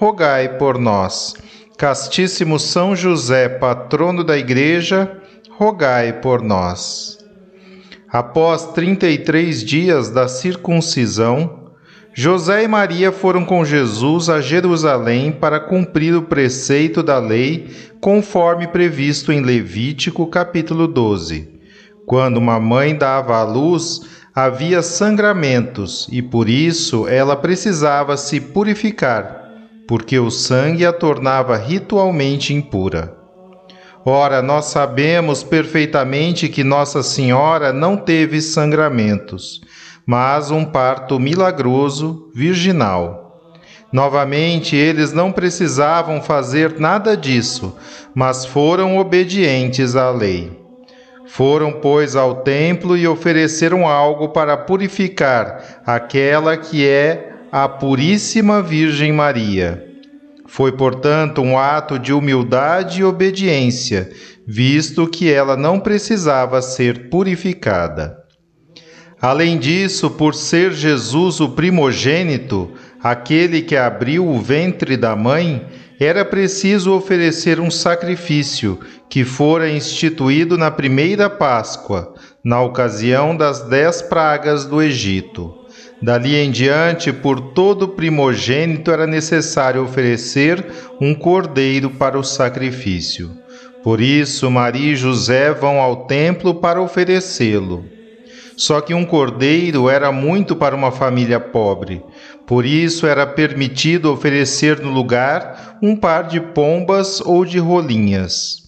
rogai por nós. Castíssimo São José, patrono da Igreja, rogai por nós. Após 33 dias da circuncisão, José e Maria foram com Jesus a Jerusalém para cumprir o preceito da lei, conforme previsto em Levítico, capítulo 12. Quando uma mãe dava à luz, havia sangramentos e por isso ela precisava se purificar porque o sangue a tornava ritualmente impura. Ora, nós sabemos perfeitamente que Nossa Senhora não teve sangramentos, mas um parto milagroso, virginal. Novamente, eles não precisavam fazer nada disso, mas foram obedientes à lei. Foram, pois, ao templo e ofereceram algo para purificar aquela que é à Puríssima Virgem Maria. Foi, portanto, um ato de humildade e obediência, visto que ela não precisava ser purificada. Além disso, por ser Jesus o primogênito, aquele que abriu o ventre da mãe, era preciso oferecer um sacrifício que fora instituído na primeira Páscoa, na ocasião das dez pragas do Egito. Dali em diante, por todo primogênito era necessário oferecer um cordeiro para o sacrifício. Por isso, Maria e José vão ao templo para oferecê-lo. Só que um cordeiro era muito para uma família pobre. Por isso era permitido oferecer no lugar um par de pombas ou de rolinhas.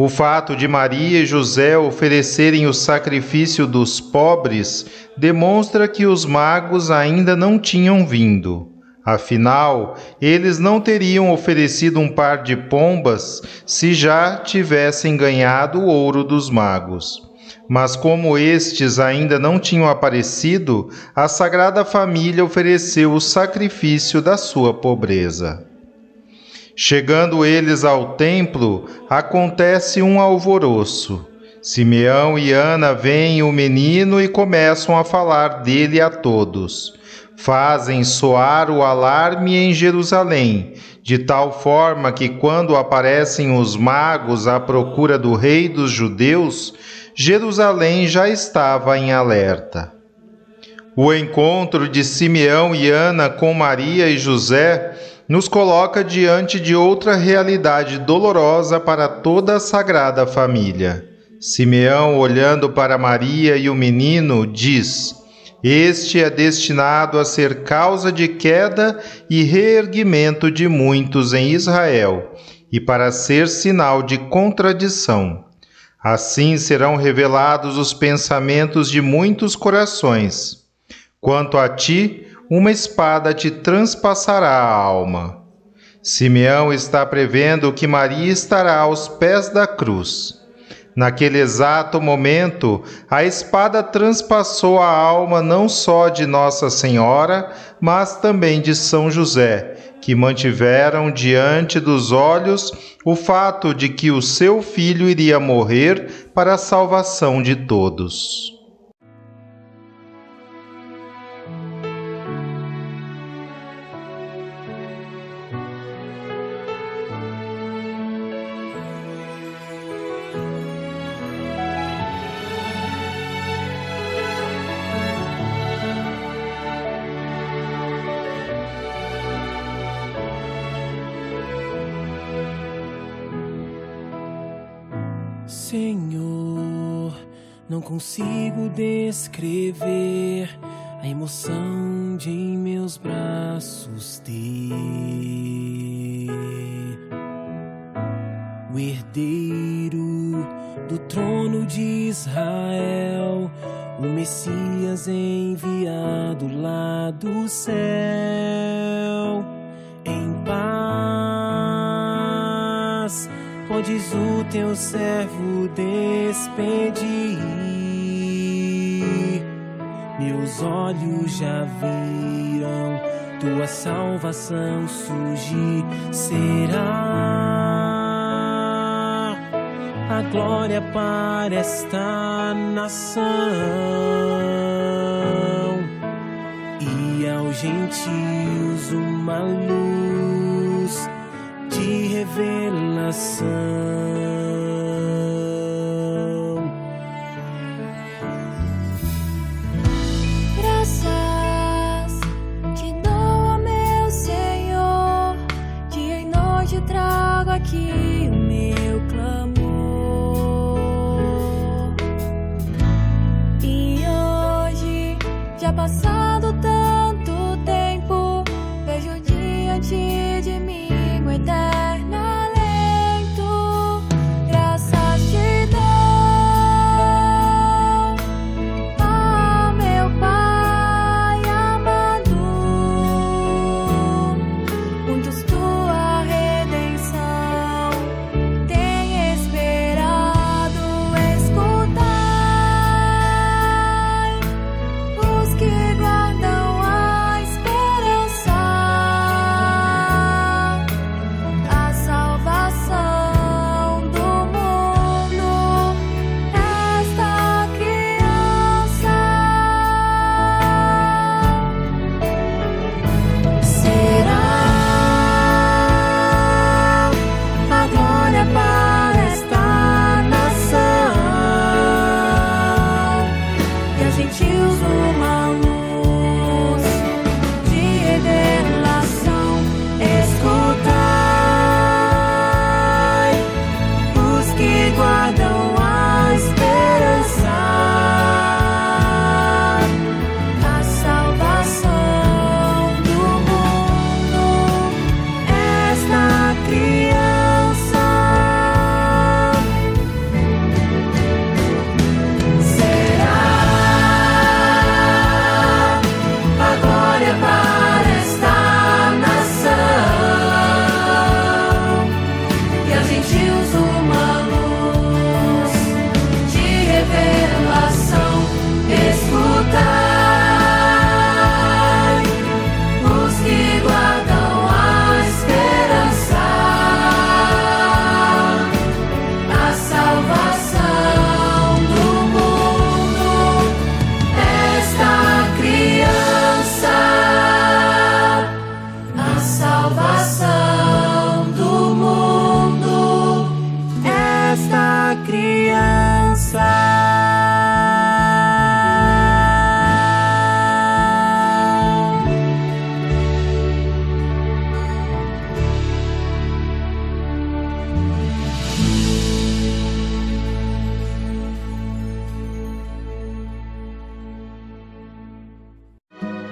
O fato de Maria e José oferecerem o sacrifício dos pobres demonstra que os magos ainda não tinham vindo. Afinal, eles não teriam oferecido um par de pombas se já tivessem ganhado o ouro dos magos. Mas como estes ainda não tinham aparecido, a Sagrada Família ofereceu o sacrifício da sua pobreza. Chegando eles ao templo, acontece um alvoroço. Simeão e Ana veem o menino e começam a falar dele a todos. Fazem soar o alarme em Jerusalém, de tal forma que, quando aparecem os magos à procura do rei dos judeus, Jerusalém já estava em alerta. O encontro de Simeão e Ana com Maria e José nos coloca diante de outra realidade dolorosa para toda a Sagrada Família. Simeão, olhando para Maria e o menino, diz: Este é destinado a ser causa de queda e reerguimento de muitos em Israel, e para ser sinal de contradição. Assim serão revelados os pensamentos de muitos corações. Quanto a ti, uma espada te transpassará a alma. Simeão está prevendo que Maria estará aos pés da cruz. Naquele exato momento, a espada transpassou a alma não só de Nossa Senhora, mas também de São José, que mantiveram diante dos olhos o fato de que o seu filho iria morrer para a salvação de todos. Senhor, não consigo descrever a emoção de em meus braços ter. O herdeiro do trono de Israel, o Messias enviado lá do céu, Podes o teu servo despedir meus olhos já viram tua salvação surgir. Será a glória para esta nação e aos gentios uma luz revelação.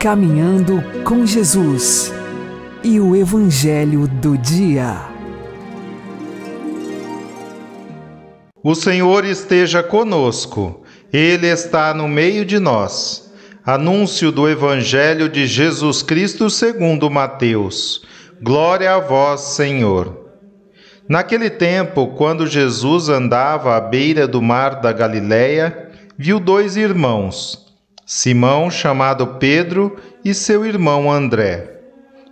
Caminhando com Jesus e o Evangelho do Dia. O Senhor esteja conosco, Ele está no meio de nós. Anúncio do Evangelho de Jesus Cristo segundo Mateus. Glória a vós, Senhor. Naquele tempo, quando Jesus andava à beira do mar da Galiléia, viu dois irmãos Simão, chamado Pedro, e seu irmão André.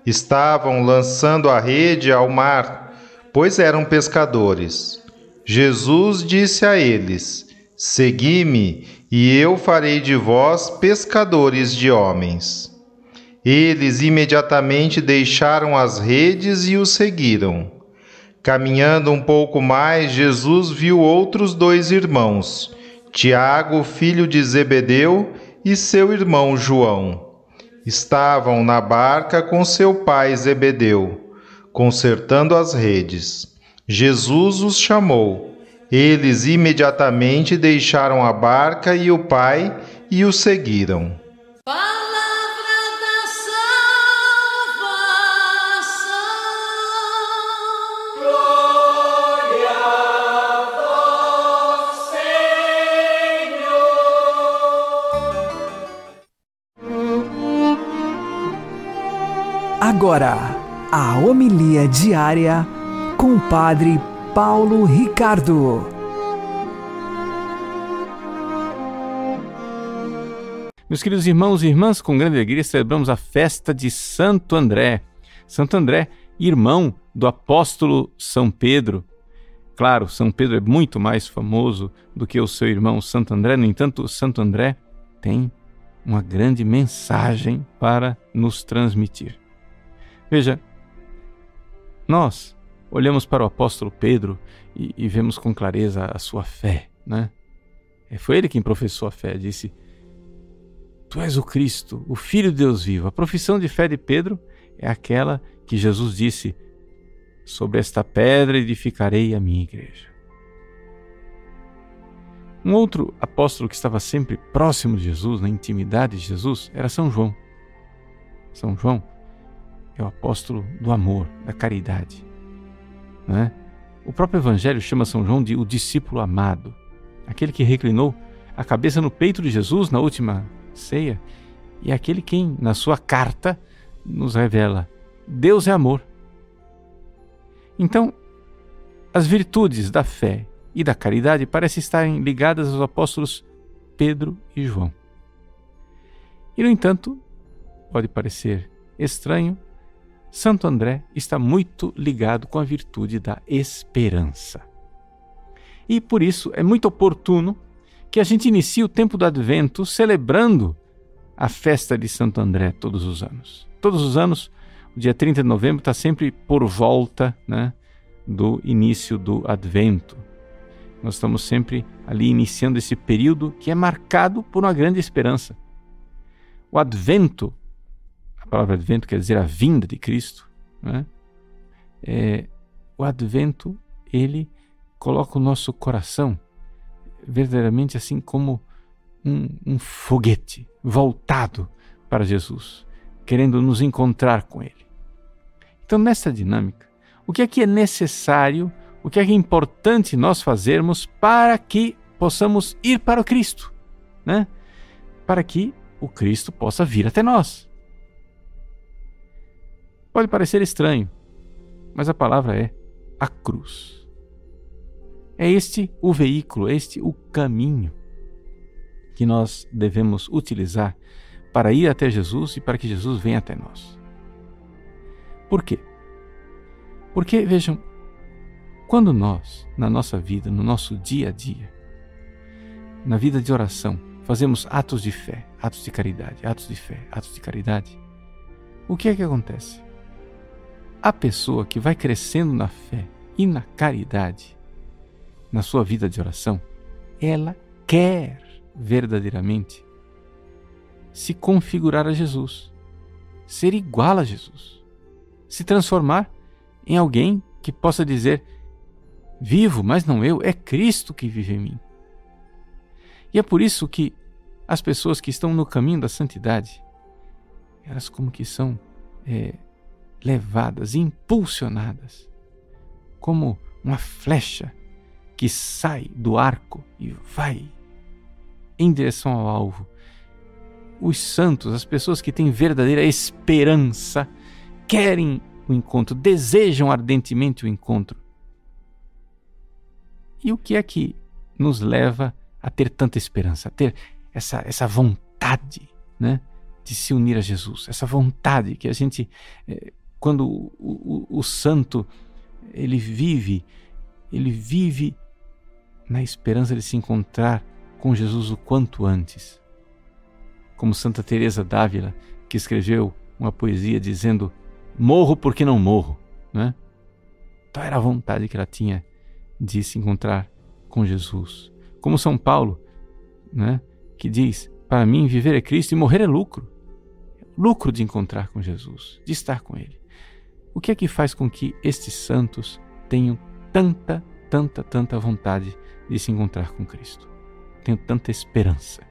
Estavam lançando a rede ao mar, pois eram pescadores. Jesus disse a eles: Segui-me, e eu farei de vós pescadores de homens. Eles imediatamente deixaram as redes e o seguiram. Caminhando um pouco mais, Jesus viu outros dois irmãos, Tiago, filho de Zebedeu, e seu irmão João. Estavam na barca com seu pai Zebedeu, consertando as redes. Jesus os chamou. Eles imediatamente deixaram a barca e o pai e o seguiram. Agora, a homilia diária com o Padre Paulo Ricardo. Meus queridos irmãos e irmãs, com grande alegria celebramos a festa de Santo André. Santo André, irmão do apóstolo São Pedro. Claro, São Pedro é muito mais famoso do que o seu irmão Santo André, no entanto, Santo André tem uma grande mensagem para nos transmitir. Veja, nós olhamos para o apóstolo Pedro e, e vemos com clareza a sua fé, né? É, foi ele quem professou a fé, disse: Tu és o Cristo, o Filho de Deus vivo. A profissão de fé de Pedro é aquela que Jesus disse: Sobre esta pedra edificarei a minha igreja. Um outro apóstolo que estava sempre próximo de Jesus, na intimidade de Jesus, era São João. São João é o apóstolo do amor, da caridade. Né? O próprio Evangelho chama São João de o discípulo amado, aquele que reclinou a cabeça no peito de Jesus na última ceia e aquele quem, na sua carta, nos revela: Deus é amor. Então, as virtudes da fé e da caridade parecem estarem ligadas aos apóstolos Pedro e João. E, no entanto, pode parecer estranho Santo André está muito ligado com a virtude da esperança. E por isso é muito oportuno que a gente inicie o tempo do Advento celebrando a festa de Santo André todos os anos. Todos os anos, o dia 30 de novembro está sempre por volta né, do início do Advento. Nós estamos sempre ali iniciando esse período que é marcado por uma grande esperança. O Advento a palavra advento quer dizer a vinda de Cristo, né? é, o advento ele coloca o nosso coração verdadeiramente assim como um, um foguete voltado para Jesus, querendo nos encontrar com Ele. Então, nessa dinâmica, o que é que é necessário, o que é que é importante nós fazermos para que possamos ir para o Cristo, né? Para que o Cristo possa vir até nós. Pode parecer estranho, mas a palavra é a cruz. É este o veículo, é este o caminho que nós devemos utilizar para ir até Jesus e para que Jesus venha até nós. Por quê? Porque, vejam, quando nós, na nossa vida, no nosso dia a dia, na vida de oração, fazemos atos de fé, atos de caridade, atos de fé, atos de caridade, o que é que acontece? A pessoa que vai crescendo na fé e na caridade, na sua vida de oração, ela quer verdadeiramente se configurar a Jesus, ser igual a Jesus, se transformar em alguém que possa dizer: Vivo, mas não eu, é Cristo que vive em mim. E é por isso que as pessoas que estão no caminho da santidade, elas como que são é, levadas, impulsionadas, como uma flecha que sai do arco e vai em direção ao alvo. Os santos, as pessoas que têm verdadeira esperança, querem o encontro, desejam ardentemente o encontro. E o que é que nos leva a ter tanta esperança, a ter essa, essa vontade né, de se unir a Jesus, essa vontade que a gente eh, quando o, o, o santo ele vive, ele vive na esperança de se encontrar com Jesus o quanto antes. Como Santa Teresa d'Ávila, que escreveu uma poesia dizendo: "Morro porque não morro", né? Então era a vontade que ela tinha de se encontrar com Jesus. Como São Paulo, né, que diz: "Para mim viver é Cristo e morrer é lucro". Lucro de encontrar com Jesus, de estar com ele. O que é que faz com que estes santos tenham tanta, tanta, tanta vontade de se encontrar com Cristo. Tenho tanta esperança.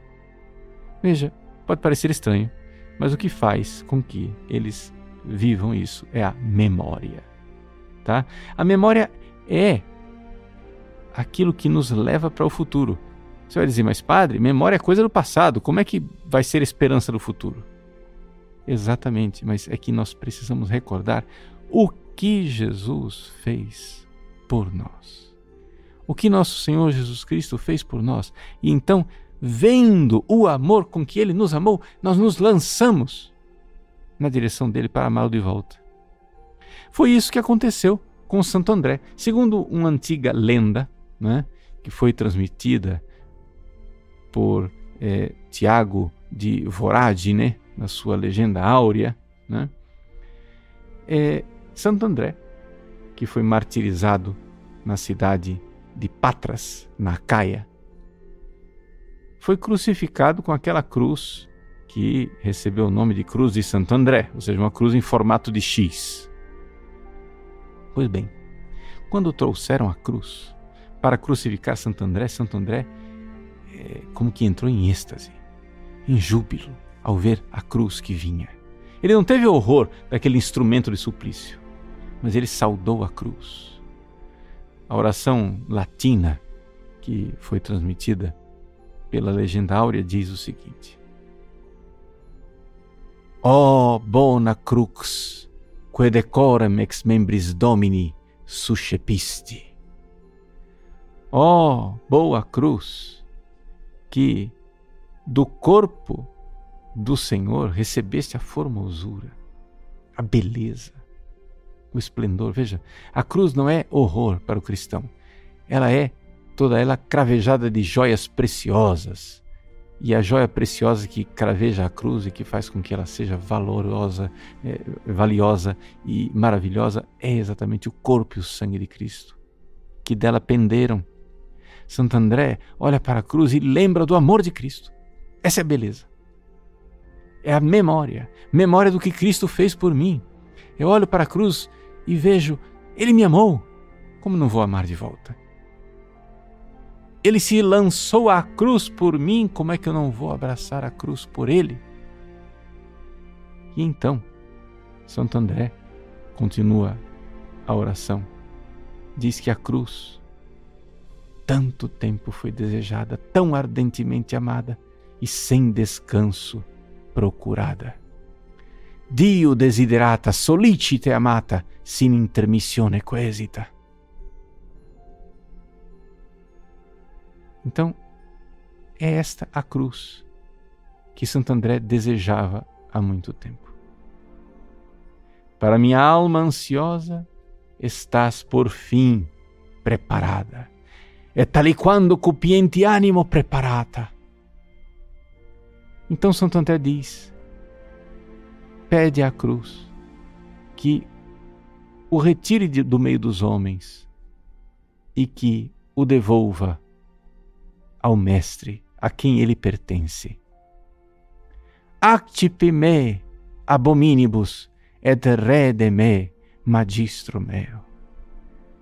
Veja, pode parecer estranho, mas o que faz com que eles vivam isso é a memória. Tá? A memória é aquilo que nos leva para o futuro. Você vai dizer, mas padre, memória é coisa do passado, como é que vai ser esperança do futuro? Exatamente, mas é que nós precisamos recordar o que Jesus fez por nós. O que nosso Senhor Jesus Cristo fez por nós. E então, vendo o amor com que ele nos amou, nós nos lançamos na direção dele para amá-lo de volta. Foi isso que aconteceu com Santo André. Segundo uma antiga lenda, né, que foi transmitida por é, Tiago de Voragine, na sua legenda áurea, né, é Santo André, que foi martirizado na cidade de Patras, na Caia, foi crucificado com aquela cruz que recebeu o nome de Cruz de Santo André, ou seja, uma cruz em formato de X. Pois bem, quando trouxeram a cruz para crucificar Santo André, Santo André é, como que entrou em êxtase, em júbilo, ao ver a cruz que vinha. Ele não teve horror daquele instrumento de suplício, mas ele saudou a cruz. A oração latina que foi transmitida pela legenda áurea diz o seguinte: O bona crux, que decorem ex membris domini suscepisti. Ó oh, boa cruz, que do corpo do Senhor recebeste a formosura, a beleza, o esplendor. Veja, a cruz não é horror para o cristão, ela é toda ela cravejada de joias preciosas. E a joia preciosa que craveja a cruz e que faz com que ela seja valorosa, é, valiosa e maravilhosa é exatamente o corpo e o sangue de Cristo, que dela penderam. Santo André olha para a cruz e lembra do amor de Cristo. Essa é a beleza. É a memória, memória do que Cristo fez por mim. Eu olho para a cruz e vejo, Ele me amou. Como não vou amar de volta? Ele se lançou à cruz por mim, como é que eu não vou abraçar a cruz por ele? E então, Santo André continua a oração. Diz que a cruz, tanto tempo foi desejada, tão ardentemente amada e sem descanso procurada. Dio desiderata, solicite amata, sin intermissione quesita. Então, é esta a cruz que Santo André desejava há muito tempo. Para minha alma ansiosa, estás por fim preparada. E tali quando cupiente animo preparata. Então Santo André diz: pede à cruz que o retire do meio dos homens e que o devolva ao Mestre a quem ele pertence. Actipe me abominibus et rede me magistro meu.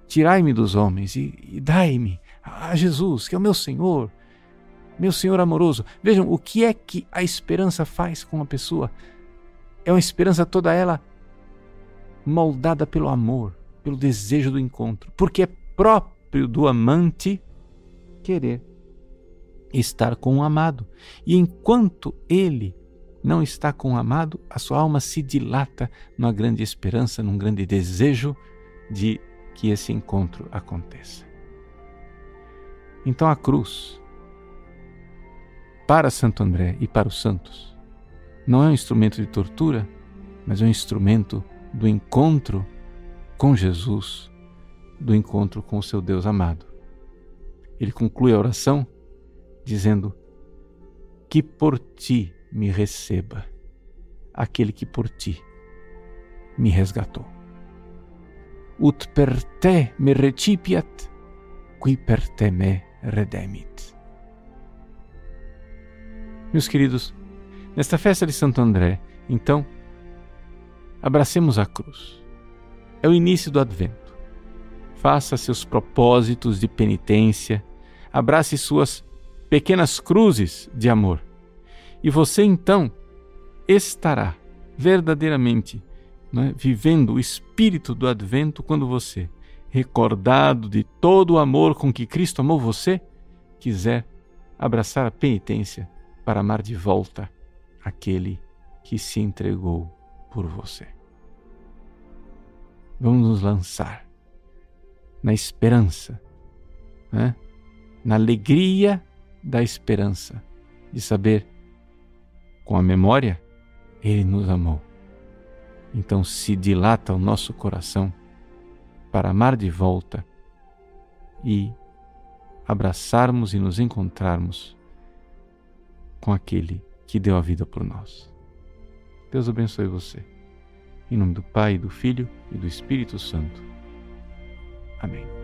Tirai-me dos homens e, e dai-me a Jesus, que é o meu Senhor, meu Senhor amoroso. Vejam o que é que a esperança faz com a pessoa. É uma esperança toda ela moldada pelo amor, pelo desejo do encontro, porque é próprio do amante querer estar com o amado. E enquanto ele não está com o amado, a sua alma se dilata numa grande esperança, num grande desejo de que esse encontro aconteça. Então a cruz, para Santo André e para os santos, não é um instrumento de tortura, mas é um instrumento do encontro com Jesus, do encontro com o seu Deus amado. Ele conclui a oração dizendo: Que por ti me receba aquele que por ti me resgatou. Ut per te me recipiat, qui per te me redemit. Meus queridos, nesta festa de Santo André, então, abracemos a cruz. É o início do advento. faça seus propósitos de penitência, abrace suas pequenas cruzes de amor. E você então estará verdadeiramente né, vivendo o espírito do advento quando você, recordado de todo o amor com que Cristo amou você, quiser abraçar a penitência para amar de volta aquele que se entregou por você. Vamos nos lançar na esperança, né? na alegria da esperança de saber, com a memória, Ele nos amou. Então se dilata o nosso coração para amar de volta e abraçarmos e nos encontrarmos com aquele que deu a vida por nós. Deus abençoe você. Em nome do Pai, do Filho e do Espírito Santo. Amém.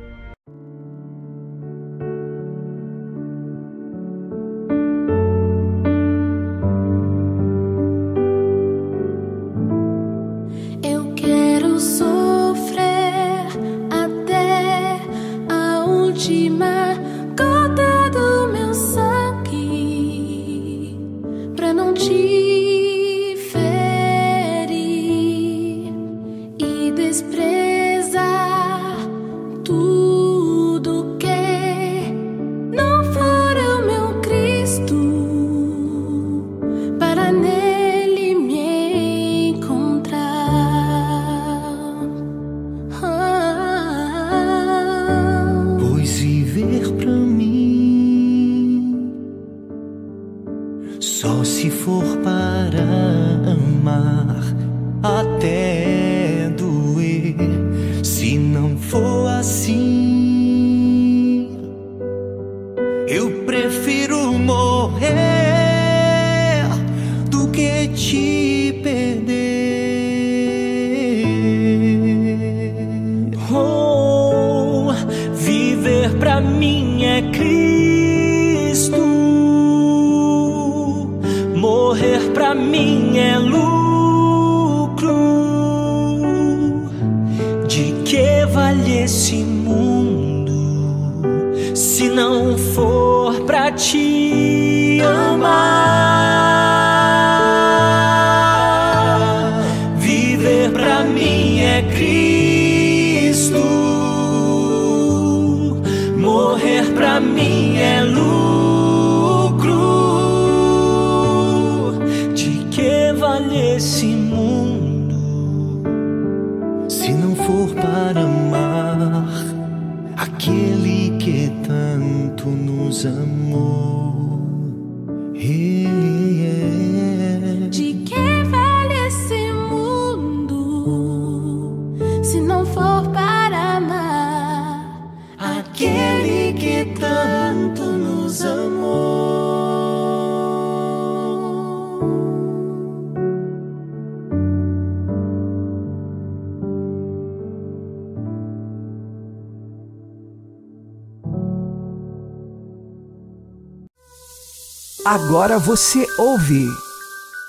Agora você ouve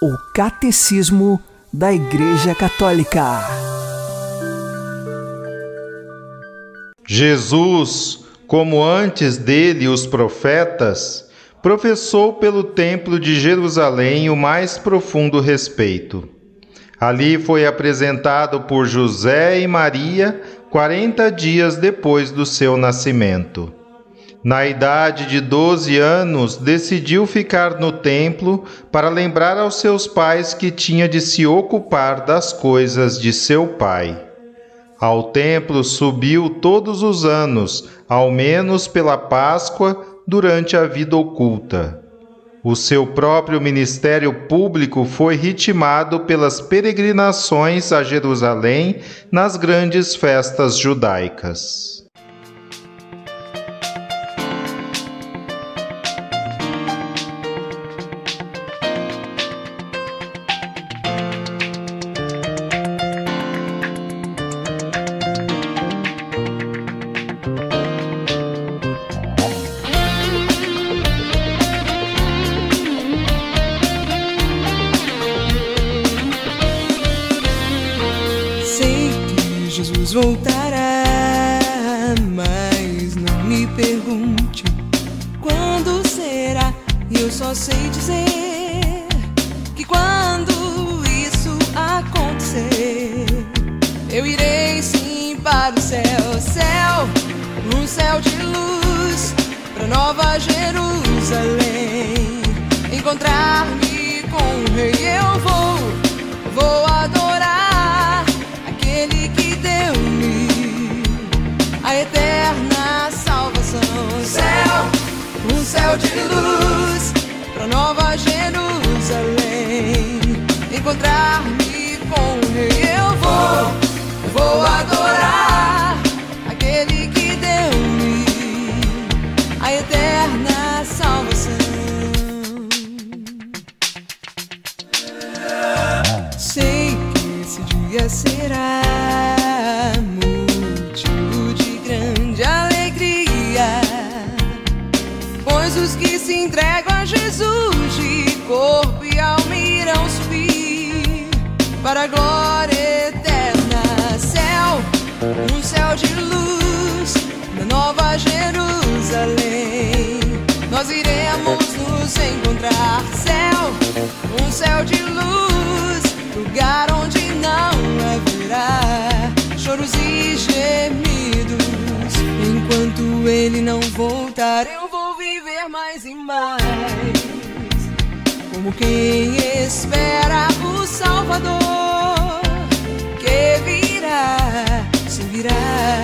o Catecismo da Igreja Católica. Jesus, como antes dele os profetas, professou pelo Templo de Jerusalém o mais profundo respeito. Ali foi apresentado por José e Maria quarenta dias depois do seu nascimento. Na idade de 12 anos, decidiu ficar no templo para lembrar aos seus pais que tinha de se ocupar das coisas de seu pai. Ao templo subiu todos os anos, ao menos pela Páscoa, durante a vida oculta. O seu próprio ministério público foi ritmado pelas peregrinações a Jerusalém nas grandes festas judaicas. Será motivo de grande alegria, pois os que se entregam a Jesus de corpo e alma irão subir para a glória eterna. Céu, um céu de luz na nova Jerusalém. Nós iremos nos encontrar. Céu, um céu de luz, lugar onde não haverá choros e gemidos. Enquanto ele não voltar, eu vou viver mais e mais. Como quem espera o Salvador que virá, se virá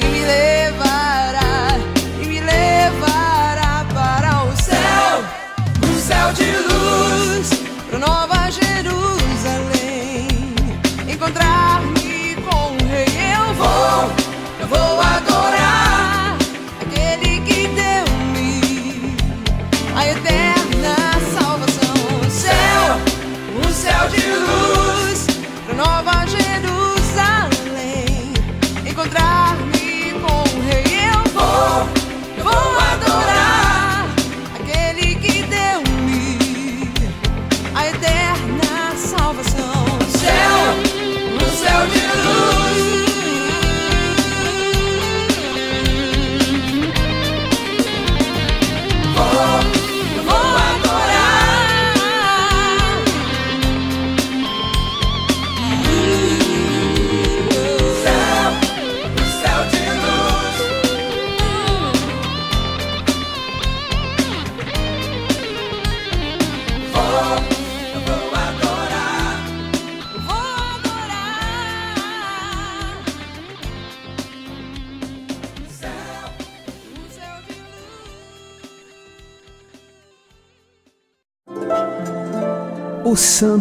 e me levará,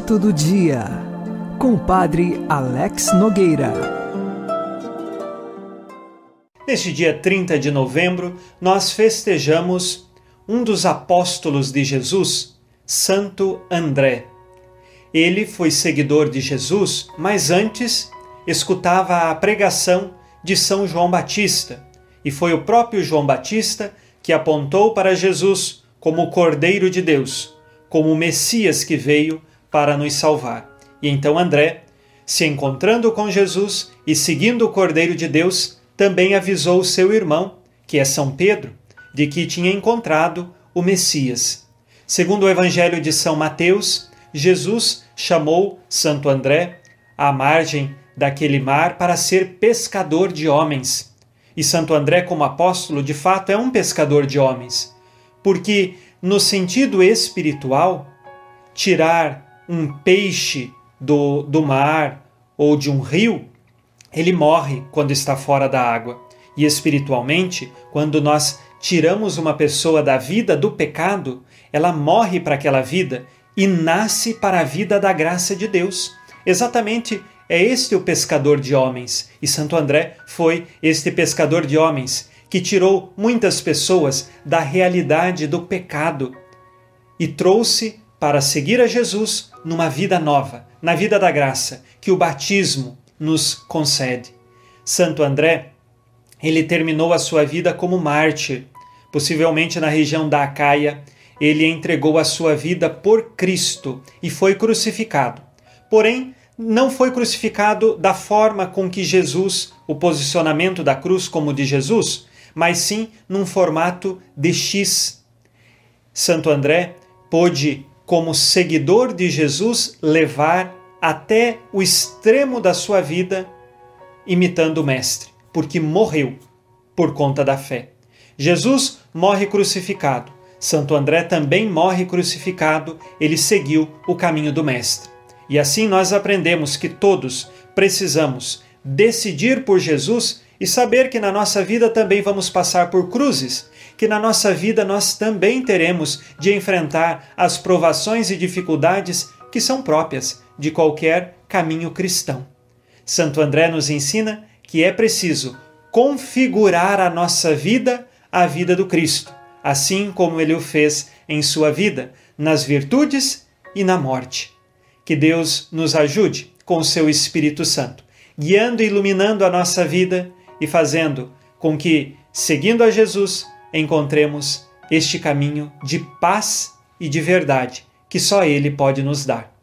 Santo do Dia, com Padre Alex Nogueira. Neste dia 30 de novembro, nós festejamos um dos apóstolos de Jesus, Santo André. Ele foi seguidor de Jesus, mas antes escutava a pregação de São João Batista, e foi o próprio João Batista que apontou para Jesus como o Cordeiro de Deus, como o Messias que veio para nos salvar. E então André, se encontrando com Jesus e seguindo o Cordeiro de Deus, também avisou seu irmão, que é São Pedro, de que tinha encontrado o Messias. Segundo o Evangelho de São Mateus, Jesus chamou Santo André à margem daquele mar para ser pescador de homens. E Santo André, como apóstolo, de fato é um pescador de homens, porque, no sentido espiritual, tirar um peixe do, do mar ou de um rio, ele morre quando está fora da água. E espiritualmente, quando nós tiramos uma pessoa da vida do pecado, ela morre para aquela vida e nasce para a vida da graça de Deus. Exatamente é este o pescador de homens. E Santo André foi este pescador de homens que tirou muitas pessoas da realidade do pecado e trouxe para seguir a Jesus numa vida nova, na vida da graça, que o batismo nos concede. Santo André, ele terminou a sua vida como mártir, possivelmente na região da Acaia. Ele entregou a sua vida por Cristo e foi crucificado. Porém, não foi crucificado da forma com que Jesus, o posicionamento da cruz como de Jesus, mas sim num formato de X. Santo André pôde, como seguidor de Jesus, levar até o extremo da sua vida imitando o Mestre, porque morreu por conta da fé. Jesus morre crucificado. Santo André também morre crucificado, ele seguiu o caminho do Mestre. E assim nós aprendemos que todos precisamos decidir por Jesus e saber que na nossa vida também vamos passar por cruzes, que na nossa vida nós também teremos de enfrentar as provações e dificuldades que são próprias de qualquer caminho cristão. Santo André nos ensina que é preciso configurar a nossa vida à vida do Cristo, assim como ele o fez em sua vida, nas virtudes e na morte. Que Deus nos ajude com seu Espírito Santo, guiando e iluminando a nossa vida e fazendo com que, seguindo a Jesus, encontremos este caminho de paz e de verdade que só Ele pode nos dar.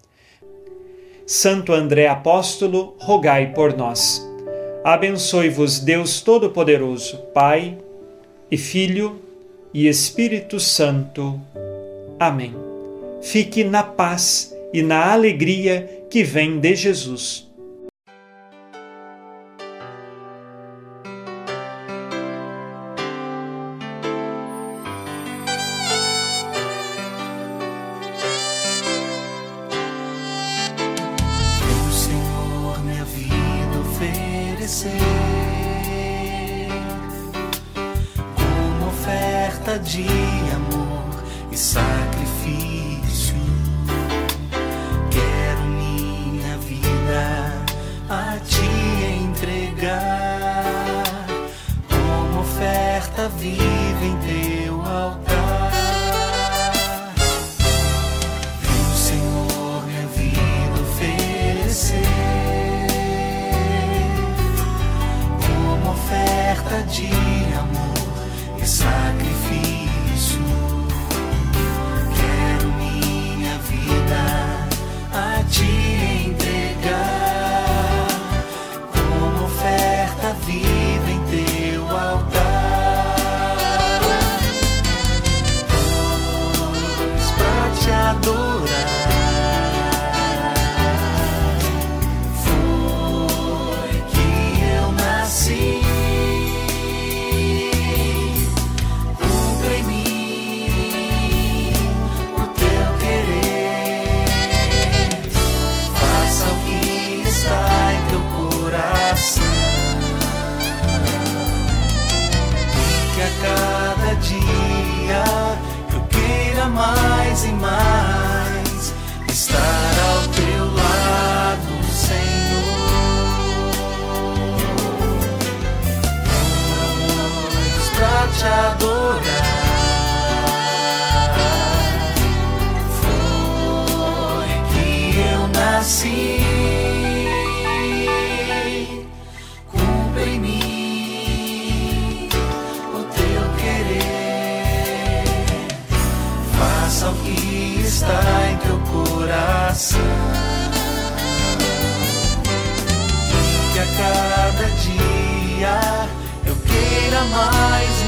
Santo André Apóstolo, rogai por nós. Abençoe-vos Deus Todo-Poderoso, Pai e Filho e Espírito Santo. Amém. Fique na paz e na alegria que vem de Jesus. Oferta viva em teu altar. Venho, Senhor, minha vida oferecer como oferta de amor e sacrifício. Cada dia. Eu queira mais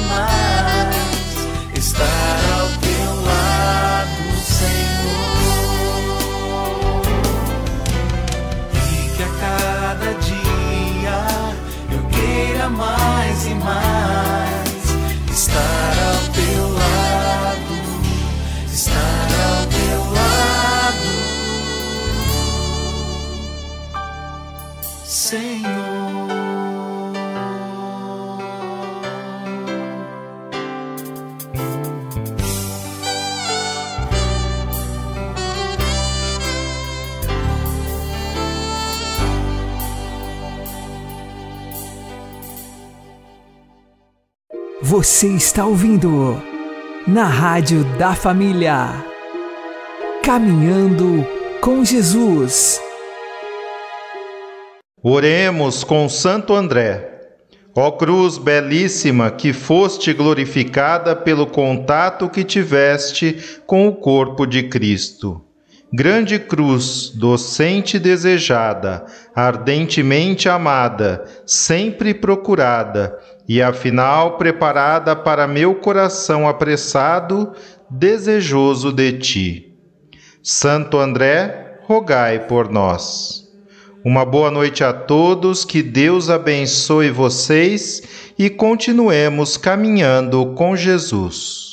Você está ouvindo na Rádio da Família. Caminhando com Jesus. Oremos com Santo André. Ó cruz belíssima, que foste glorificada pelo contato que tiveste com o corpo de Cristo. Grande cruz, docente desejada, ardentemente amada, sempre procurada, e afinal preparada para meu coração apressado, desejoso de ti. Santo André, rogai por nós. Uma boa noite a todos, que Deus abençoe vocês e continuemos caminhando com Jesus.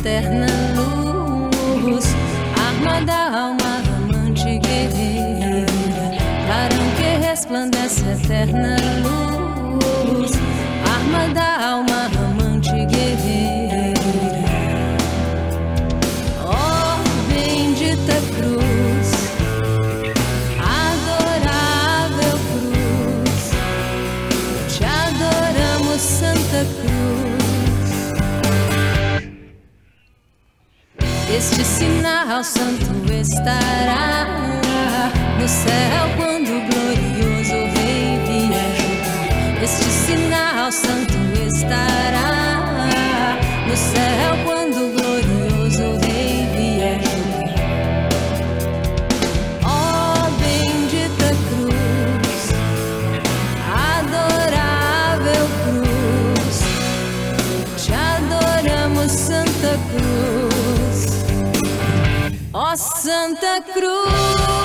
Eterna luz Alma da alma amante guerreira Clarão que resplandece eterna luz Arma da sinal santo estará no céu quando o glorioso Rei vier. Este sinal santo estará no céu quando Ó Santa Cruz,